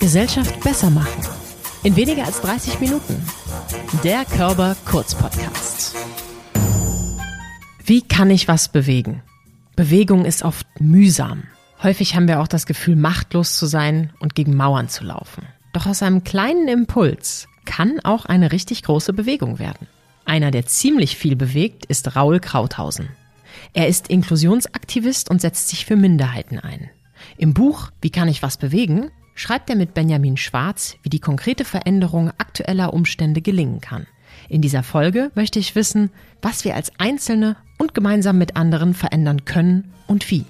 Gesellschaft besser machen. In weniger als 30 Minuten. Der Körper Kurz Podcast. Wie kann ich was bewegen? Bewegung ist oft mühsam. Häufig haben wir auch das Gefühl, machtlos zu sein und gegen Mauern zu laufen. Doch aus einem kleinen Impuls kann auch eine richtig große Bewegung werden. Einer, der ziemlich viel bewegt, ist Raul Krauthausen. Er ist Inklusionsaktivist und setzt sich für Minderheiten ein. Im Buch Wie kann ich was bewegen schreibt er mit Benjamin Schwarz, wie die konkrete Veränderung aktueller Umstände gelingen kann. In dieser Folge möchte ich wissen, was wir als Einzelne und gemeinsam mit anderen verändern können und wie.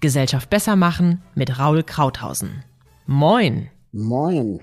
Gesellschaft besser machen mit Raul Krauthausen. Moin! Moin!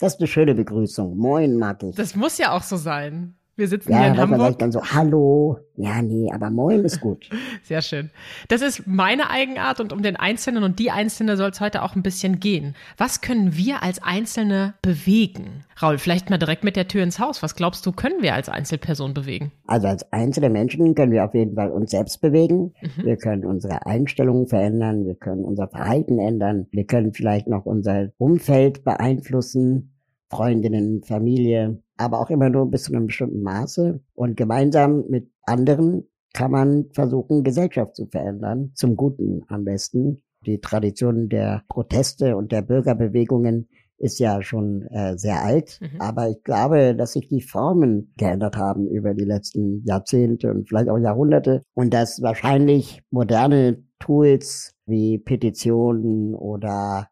Das ist eine schöne Begrüßung. Moin ich. Das muss ja auch so sein. Wir sitzen ja, hier in Hamburg. Hamburg. dann so, hallo. Ja, nee, aber moin ist gut. Sehr schön. Das ist meine Eigenart und um den Einzelnen und die Einzelne soll es heute auch ein bisschen gehen. Was können wir als Einzelne bewegen? Raul, vielleicht mal direkt mit der Tür ins Haus. Was glaubst du, können wir als Einzelperson bewegen? Also als einzelne Menschen können wir auf jeden Fall uns selbst bewegen. Mhm. Wir können unsere Einstellungen verändern. Wir können unser Verhalten ändern. Wir können vielleicht noch unser Umfeld beeinflussen. Freundinnen, Familie, aber auch immer nur bis zu einem bestimmten Maße. Und gemeinsam mit anderen kann man versuchen, Gesellschaft zu verändern, zum Guten am besten. Die Tradition der Proteste und der Bürgerbewegungen ist ja schon äh, sehr alt, Mhm. aber ich glaube, dass sich die Formen geändert haben über die letzten Jahrzehnte und vielleicht auch Jahrhunderte und dass wahrscheinlich moderne Tools wie Petitionen oder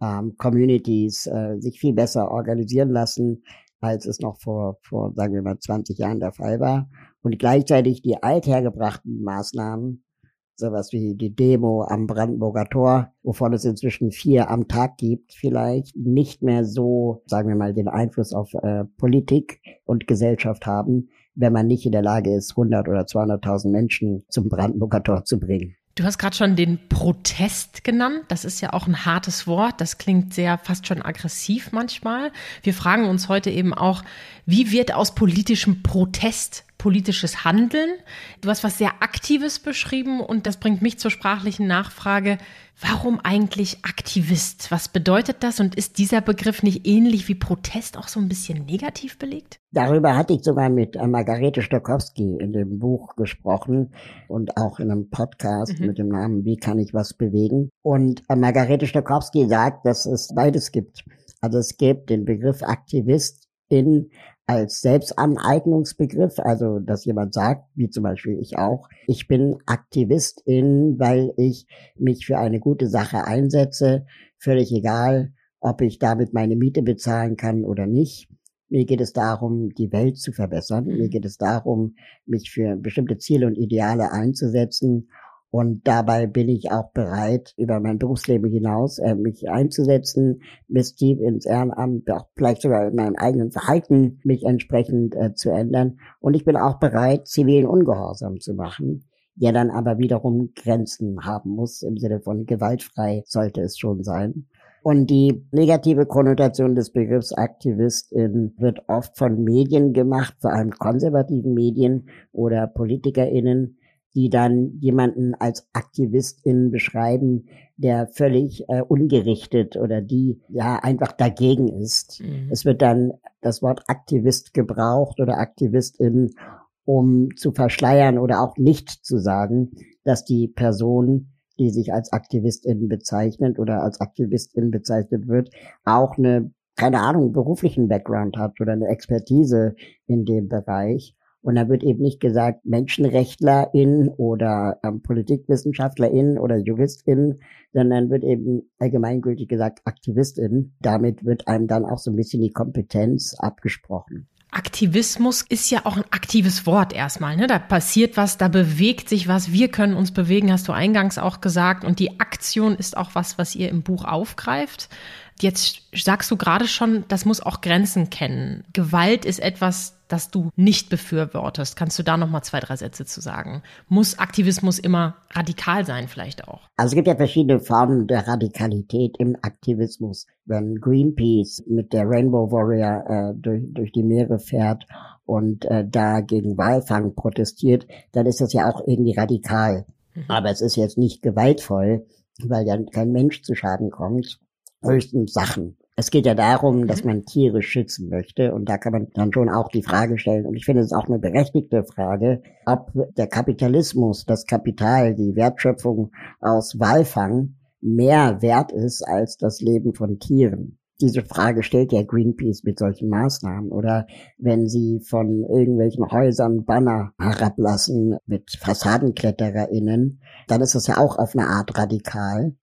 ähm, Communities äh, sich viel besser organisieren lassen, als es noch vor, vor, sagen wir mal, 20 Jahren der Fall war. Und gleichzeitig die althergebrachten Maßnahmen, sowas wie die Demo am Brandenburger Tor, wovon es inzwischen vier am Tag gibt, vielleicht nicht mehr so, sagen wir mal, den Einfluss auf äh, Politik und Gesellschaft haben, wenn man nicht in der Lage ist, 100 oder 200.000 Menschen zum Brandenburger Tor zu bringen. Du hast gerade schon den Protest genannt. Das ist ja auch ein hartes Wort. Das klingt sehr fast schon aggressiv manchmal. Wir fragen uns heute eben auch, wie wird aus politischem Protest politisches Handeln? Du hast was sehr Aktives beschrieben und das bringt mich zur sprachlichen Nachfrage. Warum eigentlich Aktivist? Was bedeutet das und ist dieser Begriff nicht ähnlich wie Protest auch so ein bisschen negativ belegt? Darüber hatte ich sogar mit äh, Margarete Stokowski in dem Buch gesprochen und auch in einem Podcast Mhm. mit dem Namen Wie kann ich was bewegen? Und äh, Margarete Stokowski sagt, dass es beides gibt. Also es gibt den Begriff Aktivistin als Selbstaneignungsbegriff, also dass jemand sagt, wie zum Beispiel ich auch, ich bin Aktivistin, weil ich mich für eine gute Sache einsetze, völlig egal, ob ich damit meine Miete bezahlen kann oder nicht. Mir geht es darum, die Welt zu verbessern. Mir geht es darum, mich für bestimmte Ziele und Ideale einzusetzen. Und dabei bin ich auch bereit, über mein Berufsleben hinaus äh, mich einzusetzen, bis tief ins Ehrenamt, auch vielleicht sogar in meinem eigenen Verhalten mich entsprechend äh, zu ändern. Und ich bin auch bereit, zivilen Ungehorsam zu machen, der dann aber wiederum Grenzen haben muss, im Sinne von gewaltfrei sollte es schon sein. Und die negative Konnotation des Begriffs Aktivistin wird oft von Medien gemacht, vor allem konservativen Medien oder PolitikerInnen, die dann jemanden als Aktivistin beschreiben, der völlig äh, ungerichtet oder die ja einfach dagegen ist. Mhm. Es wird dann das Wort Aktivist gebraucht oder Aktivistin, um zu verschleiern oder auch nicht zu sagen, dass die Person, die sich als Aktivistin bezeichnet oder als Aktivistin bezeichnet wird, auch eine, keine Ahnung, beruflichen Background hat oder eine Expertise in dem Bereich. Und da wird eben nicht gesagt MenschenrechtlerIn oder ähm, PolitikwissenschaftlerIn oder JuristIn, sondern wird eben allgemeingültig gesagt AktivistIn. Damit wird einem dann auch so ein bisschen die Kompetenz abgesprochen. Aktivismus ist ja auch ein aktives Wort erstmal. Ne? Da passiert was, da bewegt sich was. Wir können uns bewegen, hast du eingangs auch gesagt. Und die Aktion ist auch was, was ihr im Buch aufgreift. Jetzt sagst du gerade schon, das muss auch Grenzen kennen. Gewalt ist etwas, das du nicht befürwortest. Kannst du da noch mal zwei, drei Sätze zu sagen? Muss Aktivismus immer radikal sein, vielleicht auch? Also es gibt ja verschiedene Formen der Radikalität im Aktivismus. Wenn Greenpeace mit der Rainbow Warrior äh, durch, durch die Meere fährt und äh, da gegen Walfang protestiert, dann ist das ja auch irgendwie radikal. Aber es ist jetzt nicht gewaltvoll, weil dann kein Mensch zu Schaden kommt. höchstens Sachen. Es geht ja darum, dass mhm. man Tiere schützen möchte und da kann man dann schon auch die Frage stellen und ich finde es auch eine berechtigte Frage, ob der Kapitalismus, das Kapital, die Wertschöpfung aus Walfang mehr wert ist als das Leben von Tieren. Diese Frage stellt ja Greenpeace mit solchen Maßnahmen. Oder wenn sie von irgendwelchen Häusern Banner herablassen mit FassadenklettererInnen, dann ist das ja auch auf eine Art radikal.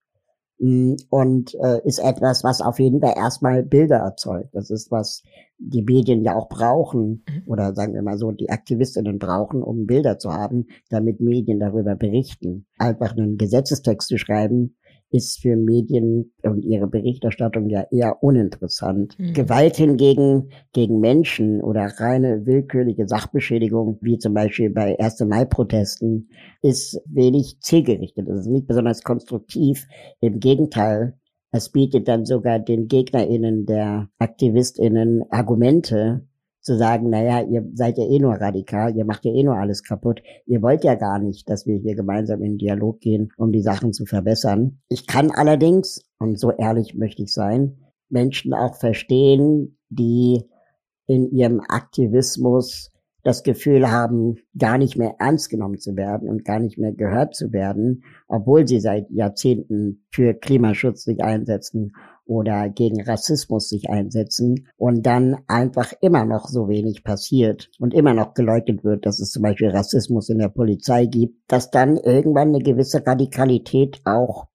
Mm, und äh, ist etwas, was auf jeden Fall erstmal Bilder erzeugt. Das ist, was die Medien ja auch brauchen, mhm. oder sagen wir mal so, die Aktivistinnen brauchen, um Bilder zu haben, damit Medien darüber berichten. Einfach einen Gesetzestext zu schreiben, ist für Medien und ihre Berichterstattung ja eher uninteressant. Mhm. Gewalt hingegen gegen Menschen oder reine willkürliche Sachbeschädigung, wie zum Beispiel bei 1. Mai-Protesten, ist wenig zielgerichtet. Das ist nicht besonders konstruktiv. Im Gegenteil, es bietet dann sogar den GegnerInnen der AktivistInnen Argumente, zu sagen, naja, ihr seid ja eh nur radikal, ihr macht ja eh nur alles kaputt, ihr wollt ja gar nicht, dass wir hier gemeinsam in Dialog gehen, um die Sachen zu verbessern. Ich kann allerdings, und so ehrlich möchte ich sein, Menschen auch verstehen, die in ihrem Aktivismus das Gefühl haben, gar nicht mehr ernst genommen zu werden und gar nicht mehr gehört zu werden, obwohl sie seit Jahrzehnten für Klimaschutz sich einsetzen oder gegen Rassismus sich einsetzen und dann einfach immer noch so wenig passiert und immer noch geleugnet wird, dass es zum Beispiel Rassismus in der Polizei gibt, dass dann irgendwann eine gewisse Radikalität auch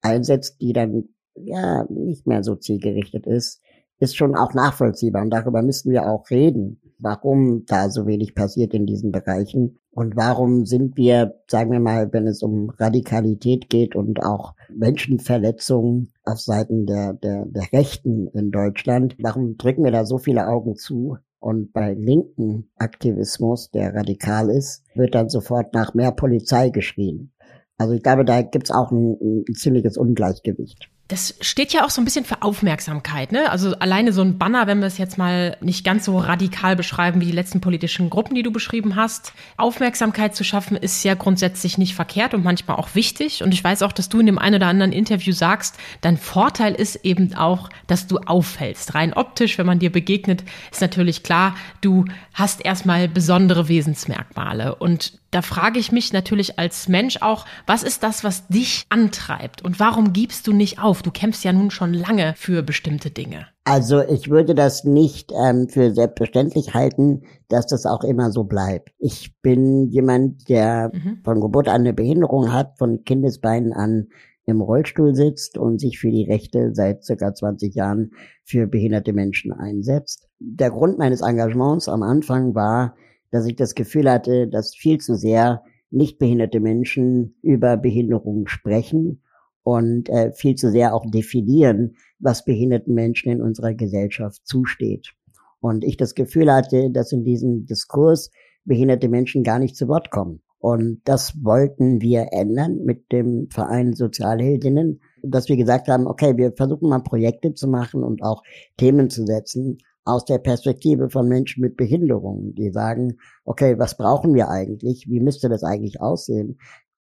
einsetzt, die dann ja nicht mehr so zielgerichtet ist, ist schon auch nachvollziehbar und darüber müssen wir auch reden, warum da so wenig passiert in diesen Bereichen und warum sind wir, sagen wir mal, wenn es um Radikalität geht und auch Menschenverletzungen auf Seiten der, der, der Rechten in Deutschland, warum drücken wir da so viele Augen zu? Und bei linken Aktivismus, der radikal ist, wird dann sofort nach mehr Polizei geschrien. Also ich glaube, da gibt's auch ein, ein ziemliches Ungleichgewicht. Das steht ja auch so ein bisschen für Aufmerksamkeit, ne? Also alleine so ein Banner, wenn wir es jetzt mal nicht ganz so radikal beschreiben wie die letzten politischen Gruppen, die du beschrieben hast. Aufmerksamkeit zu schaffen ist ja grundsätzlich nicht verkehrt und manchmal auch wichtig. Und ich weiß auch, dass du in dem einen oder anderen Interview sagst, dein Vorteil ist eben auch, dass du auffällst. Rein optisch, wenn man dir begegnet, ist natürlich klar, du hast erstmal besondere Wesensmerkmale. Und da frage ich mich natürlich als Mensch auch, was ist das, was dich antreibt und warum gibst du nicht auf? Du kämpfst ja nun schon lange für bestimmte Dinge. Also ich würde das nicht ähm, für selbstverständlich halten, dass das auch immer so bleibt. Ich bin jemand, der mhm. von Geburt an eine Behinderung hat, von Kindesbeinen an im Rollstuhl sitzt und sich für die Rechte seit circa 20 Jahren für behinderte Menschen einsetzt. Der Grund meines Engagements am Anfang war, dass ich das Gefühl hatte, dass viel zu sehr nicht behinderte Menschen über Behinderungen sprechen und äh, viel zu sehr auch definieren, was behinderten Menschen in unserer Gesellschaft zusteht. Und ich das Gefühl hatte, dass in diesem Diskurs behinderte Menschen gar nicht zu Wort kommen. Und das wollten wir ändern mit dem Verein Sozialheldinnen, dass wir gesagt haben, okay, wir versuchen mal Projekte zu machen und auch Themen zu setzen, aus der Perspektive von Menschen mit Behinderungen, die sagen, okay, was brauchen wir eigentlich? Wie müsste das eigentlich aussehen?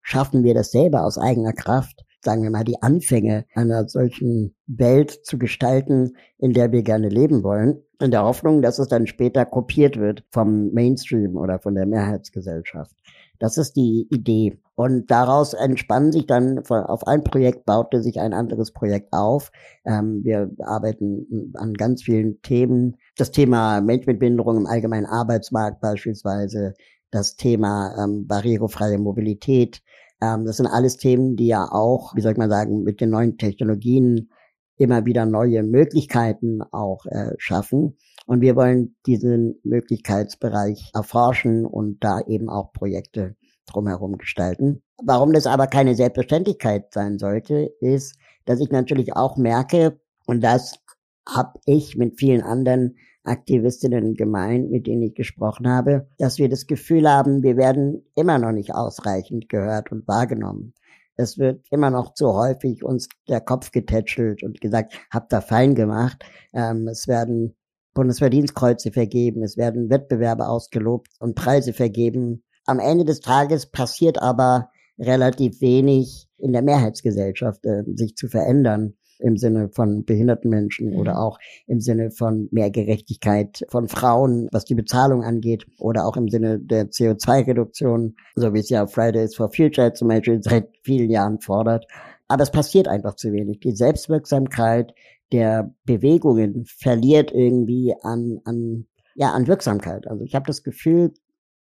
Schaffen wir das selber aus eigener Kraft? Sagen wir mal, die Anfänge einer solchen Welt zu gestalten, in der wir gerne leben wollen, in der Hoffnung, dass es dann später kopiert wird vom Mainstream oder von der Mehrheitsgesellschaft. Das ist die Idee. Und daraus entspannen sich dann, auf ein Projekt baute sich ein anderes Projekt auf. Ähm, wir arbeiten an ganz vielen Themen. Das Thema Mensch mit Behinderung im allgemeinen Arbeitsmarkt beispielsweise, das Thema ähm, barrierefreie Mobilität. Ähm, das sind alles Themen, die ja auch, wie soll ich mal sagen, mit den neuen Technologien immer wieder neue Möglichkeiten auch äh, schaffen. Und wir wollen diesen Möglichkeitsbereich erforschen und da eben auch Projekte drumherum gestalten. Warum das aber keine Selbstverständlichkeit sein sollte, ist, dass ich natürlich auch merke, und das habe ich mit vielen anderen Aktivistinnen gemeint, mit denen ich gesprochen habe, dass wir das Gefühl haben, wir werden immer noch nicht ausreichend gehört und wahrgenommen. Es wird immer noch zu häufig uns der Kopf getätschelt und gesagt, habt ihr fein gemacht. Ähm, es werden Bundesverdienstkreuze vergeben, es werden Wettbewerbe ausgelobt und Preise vergeben. Am Ende des Tages passiert aber relativ wenig in der Mehrheitsgesellschaft, äh, sich zu verändern. im Sinne von behinderten Menschen mhm. oder auch im Sinne von mehr Gerechtigkeit von Frauen, was die Bezahlung angeht oder auch im Sinne der CO2-Reduktion, so wie es ja Fridays for Future zum Beispiel seit vielen Jahren fordert. Aber es passiert einfach zu wenig. Die Selbstwirksamkeit der Bewegungen verliert irgendwie an, an, ja, an Wirksamkeit. Also ich habe das Gefühl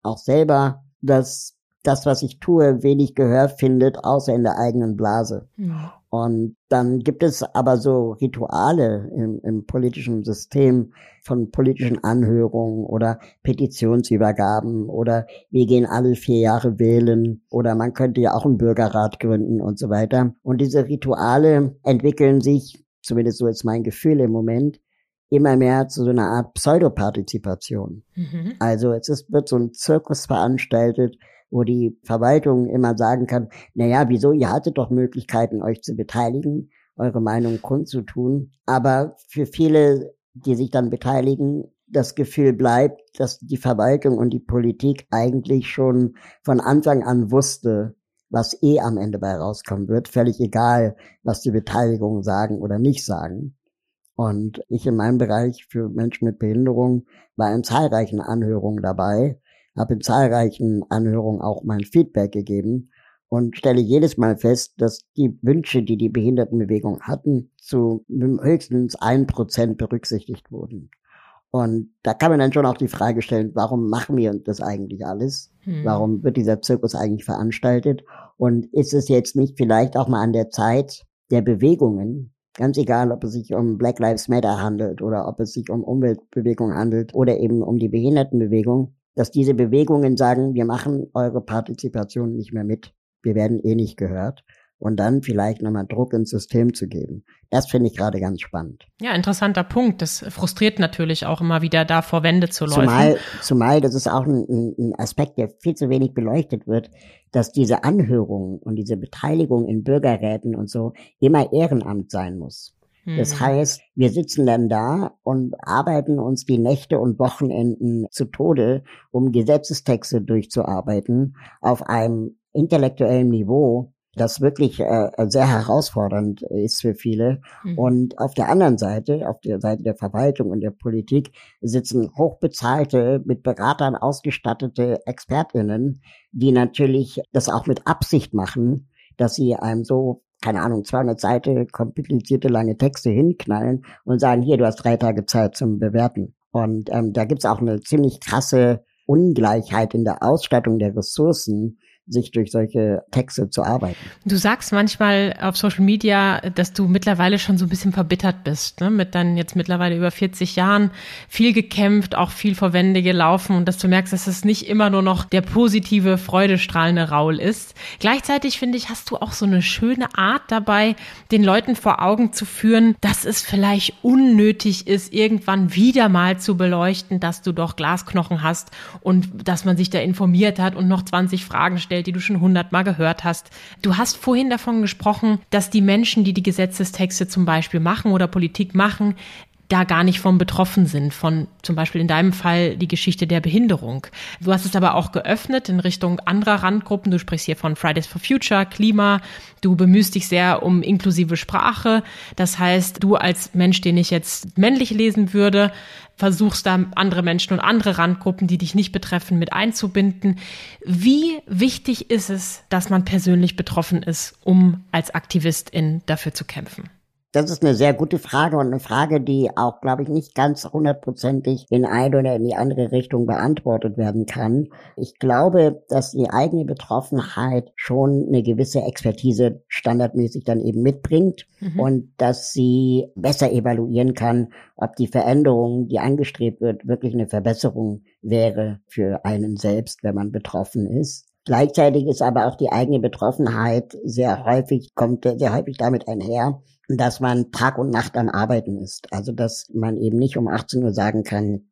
auch selber, dass das, was ich tue, wenig Gehör findet, außer in der eigenen Blase. Ja. Und dann gibt es aber so Rituale im, im politischen System von politischen Anhörungen oder Petitionsübergaben oder wir gehen alle vier Jahre wählen oder man könnte ja auch einen Bürgerrat gründen und so weiter. Und diese Rituale entwickeln sich, zumindest so ist mein Gefühl im Moment, immer mehr zu so einer Art Pseudopartizipation. Mhm. Also es ist, wird so ein Zirkus veranstaltet, wo die Verwaltung immer sagen kann, na ja, wieso, ihr hattet doch Möglichkeiten, euch zu beteiligen, eure Meinung kundzutun. Aber für viele, die sich dann beteiligen, das Gefühl bleibt, dass die Verwaltung und die Politik eigentlich schon von Anfang an wusste, was eh am Ende bei rauskommen wird, völlig egal, was die Beteiligungen sagen oder nicht sagen. Und ich in meinem Bereich für Menschen mit Behinderung war in zahlreichen Anhörungen dabei habe in zahlreichen Anhörungen auch mein Feedback gegeben und stelle jedes Mal fest, dass die Wünsche, die die Behindertenbewegung hatten, zu höchstens ein Prozent berücksichtigt wurden. Und da kann man dann schon auch die Frage stellen, warum machen wir das eigentlich alles? Hm. Warum wird dieser Zirkus eigentlich veranstaltet? Und ist es jetzt nicht vielleicht auch mal an der Zeit der Bewegungen, ganz egal, ob es sich um Black Lives Matter handelt oder ob es sich um Umweltbewegung handelt oder eben um die Behindertenbewegung, dass diese Bewegungen sagen, wir machen eure Partizipation nicht mehr mit, wir werden eh nicht gehört und dann vielleicht nochmal Druck ins System zu geben. Das finde ich gerade ganz spannend. Ja, interessanter Punkt. Das frustriert natürlich auch immer wieder, da vor Wände zu laufen. Zumal, zumal das ist auch ein, ein Aspekt, der viel zu wenig beleuchtet wird, dass diese Anhörung und diese Beteiligung in Bürgerräten und so immer Ehrenamt sein muss. Das hm. heißt, wir sitzen dann da und arbeiten uns die Nächte und Wochenenden zu Tode, um Gesetzestexte durchzuarbeiten auf einem intellektuellen Niveau, das wirklich äh, sehr herausfordernd ist für viele. Mhm. Und auf der anderen Seite, auf der Seite der Verwaltung und der Politik, sitzen hochbezahlte, mit Beratern ausgestattete Expertinnen, die natürlich das auch mit Absicht machen, dass sie einem so keine Ahnung, 200 Seiten komplizierte lange Texte hinknallen und sagen, hier, du hast drei Tage Zeit zum Bewerten. Und ähm, da gibt's auch eine ziemlich krasse Ungleichheit in der Ausstattung der Ressourcen, sich durch solche Texte zu arbeiten. Du sagst manchmal auf Social Media, dass du mittlerweile schon so ein bisschen verbittert bist, ne? mit deinen jetzt mittlerweile über 40 Jahren viel gekämpft, auch viel vor Wände gelaufen und dass du merkst, dass es nicht immer nur noch der positive, freudestrahlende Raul ist. Gleichzeitig finde ich, hast du auch so eine schöne Art dabei, den Leuten vor Augen zu führen, dass es vielleicht unnötig ist, irgendwann wieder mal zu beleuchten, dass du doch Glasknochen hast und dass man sich da informiert hat und noch 20 Fragen stellt dargestellt, die du schon hundertmal gehört hast. Du hast vorhin davon gesprochen, dass die Menschen, die die Gesetzestexte zum Beispiel machen oder Politik machen, da gar nicht von betroffen sind, von zum Beispiel in deinem Fall die Geschichte der Behinderung. Du hast es aber auch geöffnet in Richtung anderer Randgruppen. Du sprichst hier von Fridays for Future, Klima. Du bemühst dich sehr um inklusive Sprache. Das heißt, du als Mensch, den ich jetzt männlich lesen würde, versuchst da andere Menschen und andere Randgruppen, die dich nicht betreffen, mit einzubinden. Wie wichtig ist es, dass man persönlich betroffen ist, um als Aktivistin dafür zu kämpfen? Das ist eine sehr gute Frage und eine Frage, die auch, glaube ich, nicht ganz hundertprozentig in eine oder in die andere Richtung beantwortet werden kann. Ich glaube, dass die eigene Betroffenheit schon eine gewisse Expertise standardmäßig dann eben mitbringt mhm. und dass sie besser evaluieren kann, ob die Veränderung, die angestrebt wird, wirklich eine Verbesserung wäre für einen selbst, wenn man betroffen ist. Gleichzeitig ist aber auch die eigene Betroffenheit sehr häufig, kommt sehr häufig damit einher, dass man Tag und Nacht am Arbeiten ist. Also dass man eben nicht um 18 Uhr sagen kann,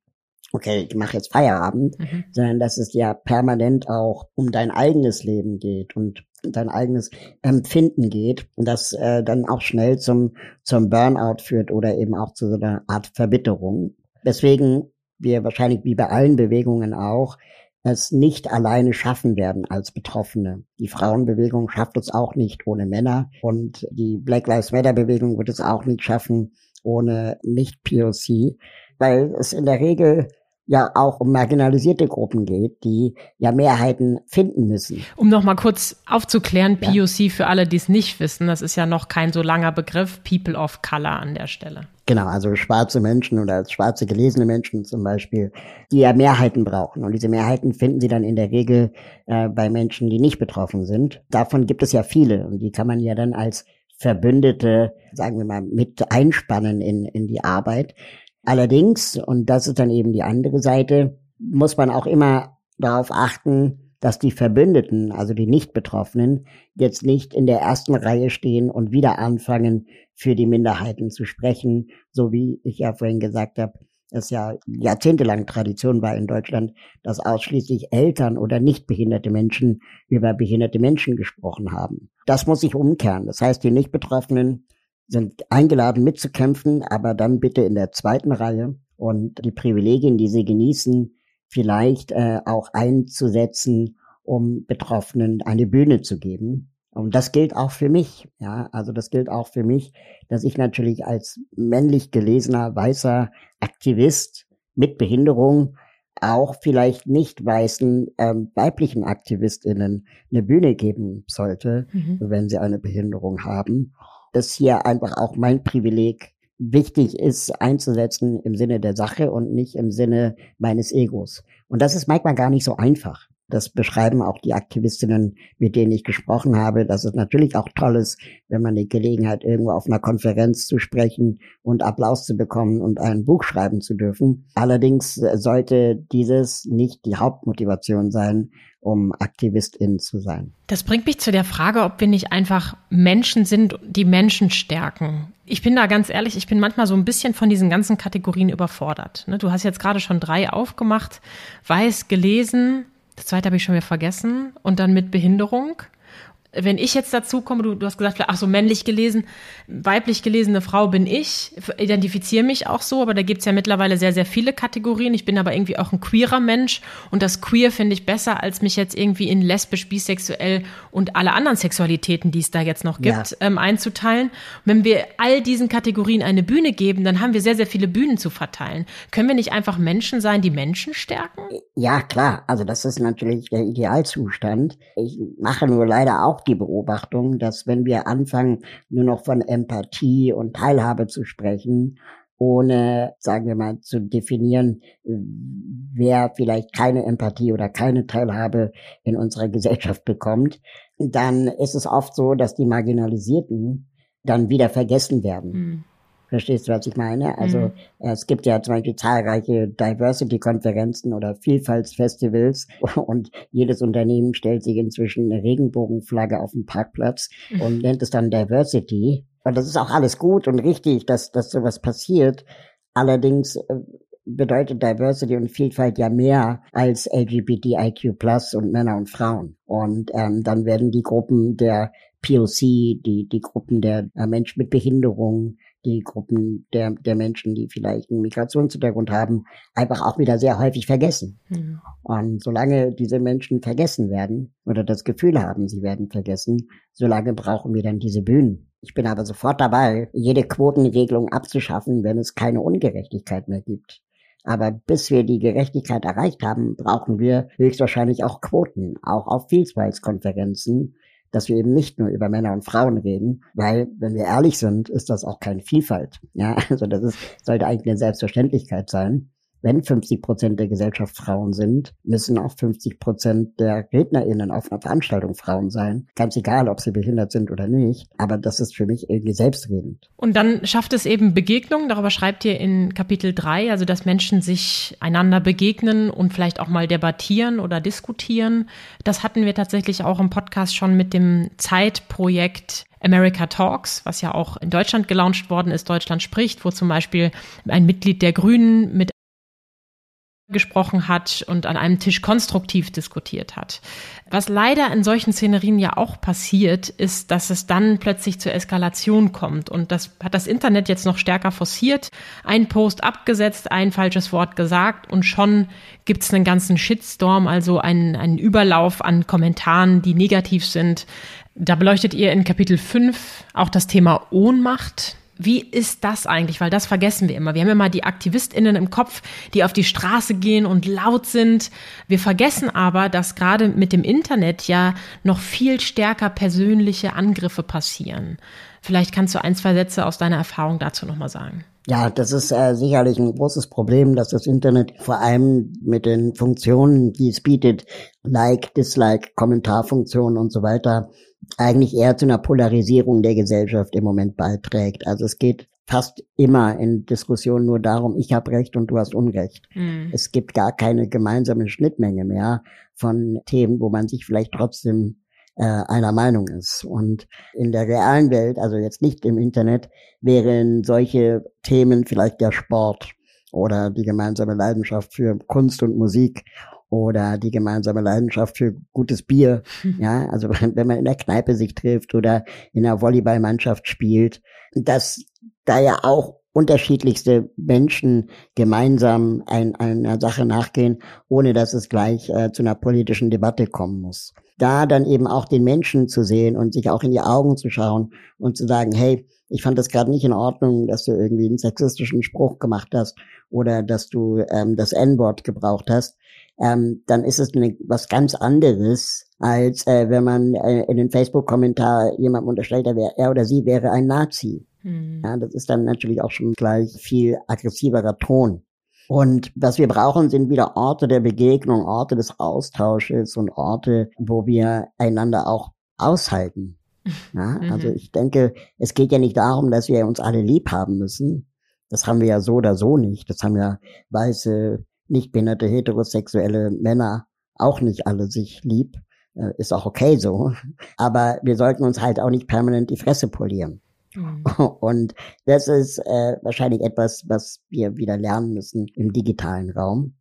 okay, ich mache jetzt Feierabend, mhm. sondern dass es ja permanent auch um dein eigenes Leben geht und dein eigenes Empfinden geht und das äh, dann auch schnell zum, zum Burnout führt oder eben auch zu so einer Art Verbitterung. Deswegen wir wahrscheinlich wie bei allen Bewegungen auch es nicht alleine schaffen werden als Betroffene. Die Frauenbewegung schafft es auch nicht ohne Männer und die Black Lives Matter Bewegung wird es auch nicht schaffen ohne Nicht-POC, weil es in der Regel ja auch um marginalisierte Gruppen geht, die ja Mehrheiten finden müssen. Um noch mal kurz aufzuklären, ja. POC für alle, die es nicht wissen, das ist ja noch kein so langer Begriff, People of Color an der Stelle. Genau, also schwarze Menschen oder schwarze gelesene Menschen zum Beispiel, die ja Mehrheiten brauchen. Und diese Mehrheiten finden sie dann in der Regel äh, bei Menschen, die nicht betroffen sind. Davon gibt es ja viele und die kann man ja dann als Verbündete, sagen wir mal, mit einspannen in, in die Arbeit. Allerdings, und das ist dann eben die andere Seite, muss man auch immer darauf achten, dass die Verbündeten, also die Nicht-Betroffenen, jetzt nicht in der ersten Reihe stehen und wieder anfangen, für die Minderheiten zu sprechen, so wie ich ja vorhin gesagt habe, es ja jahrzehntelang Tradition war in Deutschland, dass ausschließlich Eltern oder nicht behinderte Menschen über behinderte Menschen gesprochen haben. Das muss sich umkehren. Das heißt, die Nicht-Betroffenen sind eingeladen mitzukämpfen, aber dann bitte in der zweiten Reihe und die Privilegien, die sie genießen, vielleicht äh, auch einzusetzen, um Betroffenen eine Bühne zu geben. Und das gilt auch für mich. Ja, also das gilt auch für mich, dass ich natürlich als männlich gelesener weißer Aktivist mit Behinderung auch vielleicht nicht weißen ähm, weiblichen Aktivistinnen eine Bühne geben sollte, mhm. wenn sie eine Behinderung haben dass hier einfach auch mein Privileg wichtig ist einzusetzen im Sinne der Sache und nicht im Sinne meines Egos. Und das ist manchmal gar nicht so einfach. Das beschreiben auch die Aktivistinnen, mit denen ich gesprochen habe, dass es natürlich auch toll ist, wenn man die Gelegenheit, irgendwo auf einer Konferenz zu sprechen und Applaus zu bekommen und ein Buch schreiben zu dürfen. Allerdings sollte dieses nicht die Hauptmotivation sein, um Aktivistin zu sein. Das bringt mich zu der Frage, ob wir nicht einfach Menschen sind, die Menschen stärken. Ich bin da ganz ehrlich, ich bin manchmal so ein bisschen von diesen ganzen Kategorien überfordert. Ne, du hast jetzt gerade schon drei aufgemacht, weiß gelesen, das zweite habe ich schon wieder vergessen. Und dann mit Behinderung. Wenn ich jetzt dazu komme, du, du hast gesagt, ach so männlich gelesen, weiblich gelesene Frau bin ich, identifiziere mich auch so, aber da gibt's ja mittlerweile sehr, sehr viele Kategorien. Ich bin aber irgendwie auch ein queerer Mensch und das queer finde ich besser, als mich jetzt irgendwie in lesbisch, bisexuell und alle anderen Sexualitäten, die es da jetzt noch gibt, ja. ähm, einzuteilen. wenn wir all diesen Kategorien eine Bühne geben, dann haben wir sehr, sehr viele Bühnen zu verteilen. Können wir nicht einfach Menschen sein, die Menschen stärken? Ja, klar. Also das ist natürlich der Idealzustand. Ich mache nur leider auch die Beobachtung, dass wenn wir anfangen, nur noch von Empathie und Teilhabe zu sprechen, ohne, sagen wir mal, zu definieren, wer vielleicht keine Empathie oder keine Teilhabe in unserer Gesellschaft bekommt, dann ist es oft so, dass die Marginalisierten dann wieder vergessen werden. Mhm. Verstehst du, was ich meine? Also mhm. es gibt ja zum Beispiel zahlreiche Diversity-Konferenzen oder Vielfaltsfestivals und jedes Unternehmen stellt sich inzwischen eine Regenbogenflagge auf den Parkplatz mhm. und nennt es dann Diversity. Und das ist auch alles gut und richtig, dass, dass sowas passiert. Allerdings äh, bedeutet Diversity und Vielfalt ja mehr als LGBTIQ plus und Männer und Frauen. Und ähm, dann werden die Gruppen der POC, die, die Gruppen der äh, Menschen mit Behinderung, die Gruppen der, der Menschen, die vielleicht einen Migrationshintergrund haben, einfach auch wieder sehr häufig vergessen. Mhm. Und solange diese Menschen vergessen werden oder das Gefühl haben, sie werden vergessen, solange brauchen wir dann diese Bühnen. Ich bin aber sofort dabei, jede Quotenregelung abzuschaffen, wenn es keine Ungerechtigkeit mehr gibt. Aber bis wir die Gerechtigkeit erreicht haben, brauchen wir höchstwahrscheinlich auch Quoten, auch auf Vielfaltskonferenzen, dass wir eben nicht nur über Männer und Frauen reden, weil, wenn wir ehrlich sind, ist das auch keine Vielfalt. Ja, also das ist, sollte eigentlich eine Selbstverständlichkeit sein wenn 50 Prozent der Gesellschaft Frauen sind, müssen auch 50 Prozent der RednerInnen auf einer Veranstaltung Frauen sein. Ganz egal, ob sie behindert sind oder nicht. Aber das ist für mich irgendwie selbstredend. Und dann schafft es eben Begegnungen. Darüber schreibt ihr in Kapitel 3, also dass Menschen sich einander begegnen und vielleicht auch mal debattieren oder diskutieren. Das hatten wir tatsächlich auch im Podcast schon mit dem Zeitprojekt America Talks, was ja auch in Deutschland gelauncht worden ist, Deutschland spricht, wo zum Beispiel ein Mitglied der Grünen mit gesprochen hat und an einem Tisch konstruktiv diskutiert hat. Was leider in solchen Szenerien ja auch passiert, ist, dass es dann plötzlich zur Eskalation kommt. Und das hat das Internet jetzt noch stärker forciert. Ein Post abgesetzt, ein falsches Wort gesagt und schon gibt's einen ganzen Shitstorm, also einen, einen Überlauf an Kommentaren, die negativ sind. Da beleuchtet ihr in Kapitel 5 auch das Thema Ohnmacht. Wie ist das eigentlich? Weil das vergessen wir immer. Wir haben immer die AktivistInnen im Kopf, die auf die Straße gehen und laut sind. Wir vergessen aber, dass gerade mit dem Internet ja noch viel stärker persönliche Angriffe passieren. Vielleicht kannst du ein, zwei Sätze aus deiner Erfahrung dazu nochmal sagen. Ja, das ist äh, sicherlich ein großes Problem, dass das Internet vor allem mit den Funktionen, die es bietet, Like, Dislike, Kommentarfunktionen und so weiter, eigentlich eher zu einer Polarisierung der Gesellschaft im Moment beiträgt. Also es geht fast immer in Diskussionen nur darum, ich habe Recht und du hast Unrecht. Mhm. Es gibt gar keine gemeinsame Schnittmenge mehr von Themen, wo man sich vielleicht trotzdem äh, einer Meinung ist. Und in der realen Welt, also jetzt nicht im Internet, wären solche Themen vielleicht der Sport oder die gemeinsame Leidenschaft für Kunst und Musik oder die gemeinsame Leidenschaft für gutes Bier. Ja, also wenn man in der Kneipe sich trifft oder in einer Volleyballmannschaft spielt, dass da ja auch unterschiedlichste Menschen gemeinsam ein, einer Sache nachgehen, ohne dass es gleich äh, zu einer politischen Debatte kommen muss. Da dann eben auch den Menschen zu sehen und sich auch in die Augen zu schauen und zu sagen, hey, ich fand das gerade nicht in Ordnung, dass du irgendwie einen sexistischen Spruch gemacht hast oder dass du ähm, das N-Wort gebraucht hast ähm, dann ist es eine, was ganz anderes, als äh, wenn man äh, in den Facebook-Kommentar jemandem unterstellt, er, wär, er oder sie wäre ein Nazi. Mhm. Ja, das ist dann natürlich auch schon gleich viel aggressiverer Ton. Und was wir brauchen, sind wieder Orte der Begegnung, Orte des Austausches und Orte, wo wir einander auch aushalten. Ja, mhm. also ich denke, es geht ja nicht darum, dass wir uns alle lieb haben müssen. Das haben wir ja so oder so nicht. Das haben ja weiße nicht behinderte heterosexuelle Männer auch nicht alle sich lieb. Äh, ist auch okay so. Aber wir sollten uns halt auch nicht permanent die Fresse polieren. Mhm. Und das ist äh, wahrscheinlich etwas, was wir wieder lernen müssen im digitalen Raum.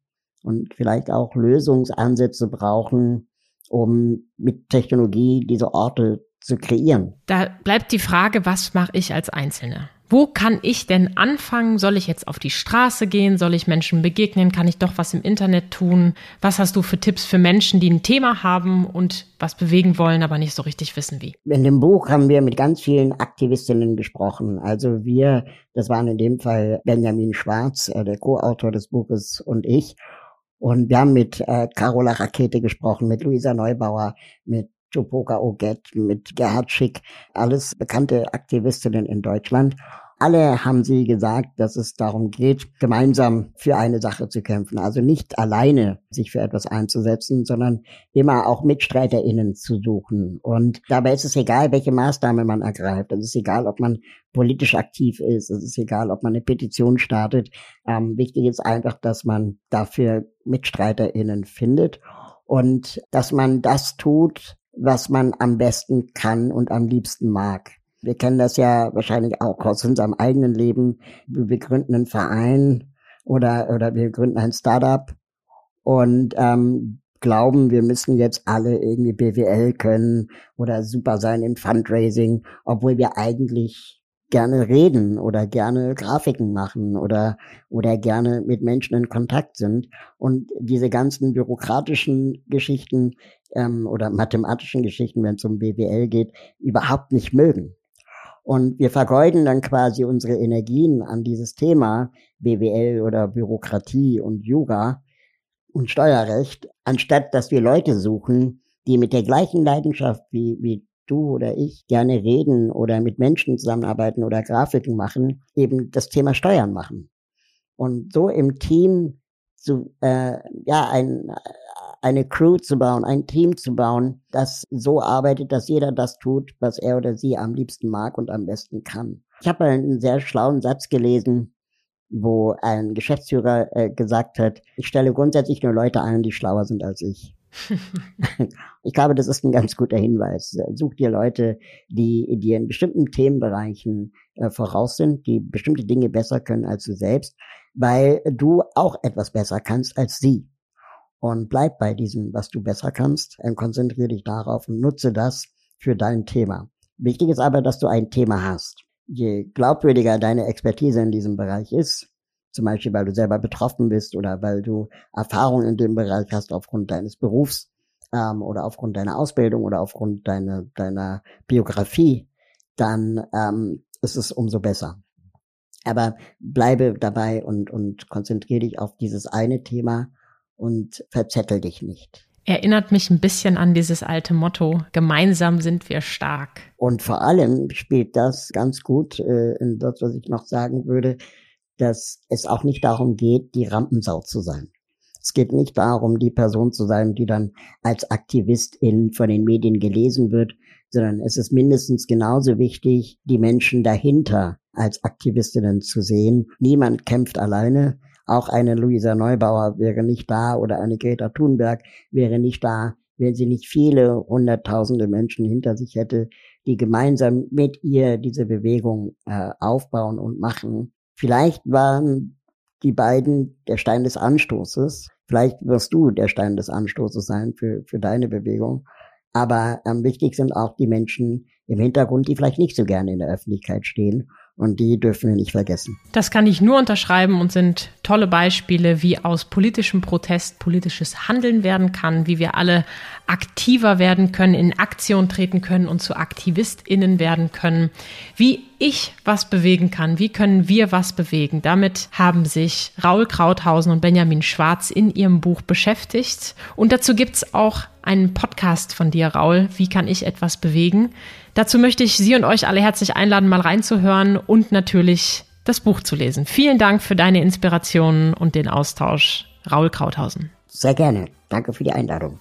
Und vielleicht auch Lösungsansätze brauchen, um mit Technologie diese Orte zu kreieren. Da bleibt die Frage, was mache ich als Einzelne? Wo kann ich denn anfangen? Soll ich jetzt auf die Straße gehen? Soll ich Menschen begegnen? Kann ich doch was im Internet tun? Was hast du für Tipps für Menschen, die ein Thema haben und was bewegen wollen, aber nicht so richtig wissen wie? In dem Buch haben wir mit ganz vielen Aktivistinnen gesprochen. Also wir, das waren in dem Fall Benjamin Schwarz, äh, der Co-Autor des Buches und ich. Und wir haben mit äh, Carola Rakete gesprochen, mit Luisa Neubauer, mit Tupoka Oget, mit Gerhard Schick, alles bekannte Aktivistinnen in Deutschland. Alle haben sie gesagt, dass es darum geht, gemeinsam für eine Sache zu kämpfen. Also nicht alleine sich für etwas einzusetzen, sondern immer auch MitstreiterInnen zu suchen. Und dabei ist es egal, welche Maßnahme man ergreift. Es ist egal, ob man politisch aktiv ist. Es ist egal, ob man eine Petition startet. Ähm, wichtig ist einfach, dass man dafür MitstreiterInnen findet und dass man das tut, was man am besten kann und am liebsten mag. Wir kennen das ja wahrscheinlich auch aus unserem eigenen Leben. Wir gründen einen Verein oder, oder wir gründen ein Startup und ähm, glauben, wir müssen jetzt alle irgendwie BWL können oder super sein in Fundraising, obwohl wir eigentlich gerne reden oder gerne Grafiken machen oder, oder gerne mit Menschen in Kontakt sind und diese ganzen bürokratischen Geschichten ähm, oder mathematischen Geschichten, wenn es um BWL geht, überhaupt nicht mögen. Und wir vergeuden dann quasi unsere Energien an dieses Thema BWL oder Bürokratie und Yoga und Steuerrecht, anstatt dass wir Leute suchen, die mit der gleichen Leidenschaft wie, wie du oder ich gerne reden oder mit Menschen zusammenarbeiten oder Grafiken machen, eben das Thema Steuern machen. Und so im Team zu, äh, ja, ein, eine Crew zu bauen, ein Team zu bauen, das so arbeitet, dass jeder das tut, was er oder sie am liebsten mag und am besten kann. Ich habe einen sehr schlauen Satz gelesen, wo ein Geschäftsführer äh, gesagt hat, ich stelle grundsätzlich nur Leute ein, die schlauer sind als ich. ich glaube, das ist ein ganz guter Hinweis. Such dir Leute, die dir in bestimmten Themenbereichen äh, voraus sind, die bestimmte Dinge besser können als du selbst, weil du auch etwas besser kannst als sie. Und bleib bei diesem, was du besser kannst, und konzentriere dich darauf und nutze das für dein Thema. Wichtig ist aber, dass du ein Thema hast. Je glaubwürdiger deine Expertise in diesem Bereich ist, zum Beispiel weil du selber betroffen bist oder weil du Erfahrung in dem Bereich hast aufgrund deines Berufs ähm, oder aufgrund deiner Ausbildung oder aufgrund deiner, deiner Biografie, dann ähm, ist es umso besser. Aber bleibe dabei und, und konzentriere dich auf dieses eine Thema und verzettel dich nicht. Erinnert mich ein bisschen an dieses alte Motto, gemeinsam sind wir stark. Und vor allem spielt das ganz gut äh, in das, was ich noch sagen würde, dass es auch nicht darum geht, die Rampensau zu sein. Es geht nicht darum, die Person zu sein, die dann als Aktivistin von den Medien gelesen wird, sondern es ist mindestens genauso wichtig, die Menschen dahinter als Aktivistinnen zu sehen. Niemand kämpft alleine. Auch eine Luisa Neubauer wäre nicht da oder eine Greta Thunberg wäre nicht da, wenn sie nicht viele hunderttausende Menschen hinter sich hätte, die gemeinsam mit ihr diese Bewegung äh, aufbauen und machen. Vielleicht waren die beiden der Stein des Anstoßes. Vielleicht wirst du der Stein des Anstoßes sein für, für deine Bewegung. Aber ähm, wichtig sind auch die Menschen im Hintergrund, die vielleicht nicht so gerne in der Öffentlichkeit stehen und die dürfen wir nicht vergessen. Das kann ich nur unterschreiben und sind tolle Beispiele, wie aus politischem Protest politisches Handeln werden kann, wie wir alle aktiver werden können, in Aktion treten können und zu AktivistInnen werden können, wie ich was bewegen kann, wie können wir was bewegen. Damit haben sich Raul Krauthausen und Benjamin Schwarz in ihrem Buch beschäftigt. Und dazu gibt's auch einen Podcast von dir, Raul. Wie kann ich etwas bewegen? Dazu möchte ich Sie und euch alle herzlich einladen, mal reinzuhören und natürlich das Buch zu lesen. Vielen Dank für deine Inspirationen und den Austausch, Raul Krauthausen. Sehr gerne. Danke für die Einladung.